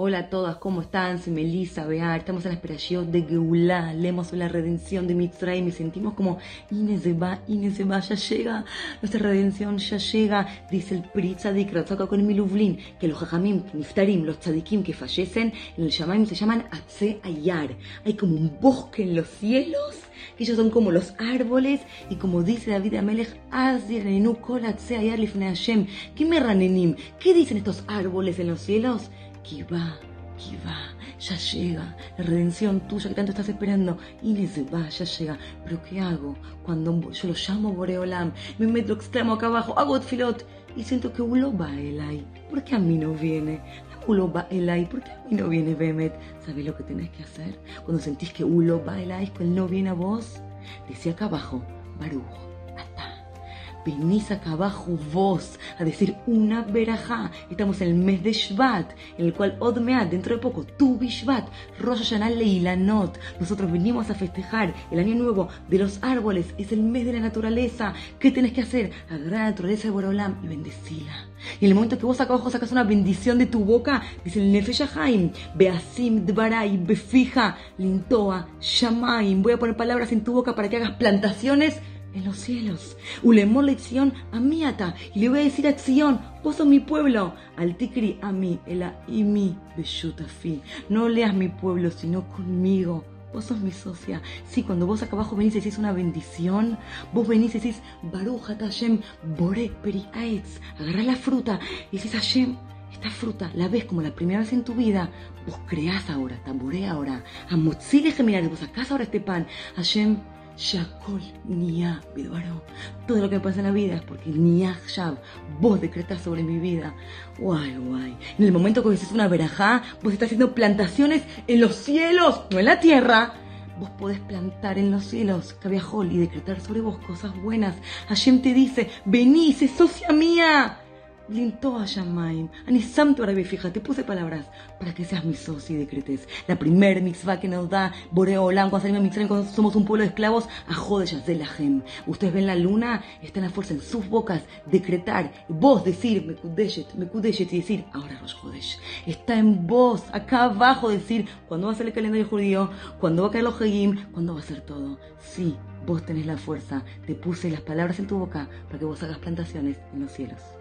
Hola a todas, ¿cómo están? Soy Melissa, vea, estamos en la esperación de Geulá, leemos la redención de Mitzrayim y sentimos como Inés se va, Inés se va, ya llega, nuestra redención ya llega, dice el Pri Tzadik Ratzaka con Miluvlin, que los Jajamim, Niftarim, los Tzadikim que fallecen, en el Shamaim se llaman Atze Ayar, hay como un bosque en los cielos, que ellos son como los árboles, y como dice David Amelech, Kol Atze Ayar Hashem, ¿qué me ranenim? ¿Qué dicen estos árboles en los cielos? Kiva, Kiva, ya llega la redención tuya que tanto estás esperando. Les va, ya llega. Pero ¿qué hago cuando yo lo llamo Boreolam? Me meto, exclamo acá abajo, hago filot y siento que Ulo va Elai. ¿Por qué a mí no viene? Ulo va Elai, ¿por qué a mí no viene Bemet? ¿Sabes lo que tenés que hacer? Cuando sentís que Ulo va Elai, que él no viene a vos, decía acá abajo, Baruch venís acá abajo vos a decir una verajá. Estamos en el mes de Shvat, en el cual Odmeat, dentro de poco, tu Bishvat, Rosh Hashanah Leilanot. Nosotros venimos a festejar el año nuevo de los árboles, es el mes de la naturaleza. ¿Qué tenés que hacer? Agarrar la naturaleza de Borolam y bendecila. Y en el momento que vos acá abajo sacas una bendición de tu boca, dice el Nefesh Beasim Dvarai, Befija, Lintoa, Shamaim. Voy a poner palabras en tu boca para que hagas plantaciones en los cielos. Ulemor lección a ata Y le voy a decir a Sion, vos sos mi pueblo. Al tikri a mí, el y mi beshutafi. No leas mi pueblo, sino conmigo. Vos sos mi socia. Sí, cuando vos acá abajo venís y decís una bendición, vos venís y decís, Baruch Hashem, Bore Peri. Agarrás la fruta y decís, Hashem, esta fruta la ves como la primera vez en tu vida, vos creás ahora, tamboré ahora. Amotzile mirar, vos sacás ahora este pan. Hashem, Shakol Nia Bidvaro. Todo lo que me pasa en la vida es porque Nia Shab, vos decretas sobre mi vida. Guay, guay. En el momento que dices una verajá, vos estás haciendo plantaciones en los cielos, no en la tierra. Vos podés plantar en los cielos, Cabiajol, y decretar sobre vos cosas buenas. Hashem te dice, vení, sé socia mía. Lintoa Shamaim, Anisamtu Arabi, fíjate, puse palabras para que seas mi socio y decretes. La primer mitzvah que nos da Boreolam cuando salimos a cuando somos un pueblo de esclavos, a Zelahem. Ustedes ven la luna, está la fuerza en sus bocas, decretar, vos decir, me kudeshet, me kudeshet, y decir, ahora Rosh Jodesh. Está en vos, acá abajo, decir, cuando va a ser el calendario judío, cuando va a caer los Hegim, cuando va a ser todo. Sí, vos tenés la fuerza, te puse las palabras en tu boca para que vos hagas plantaciones en los cielos.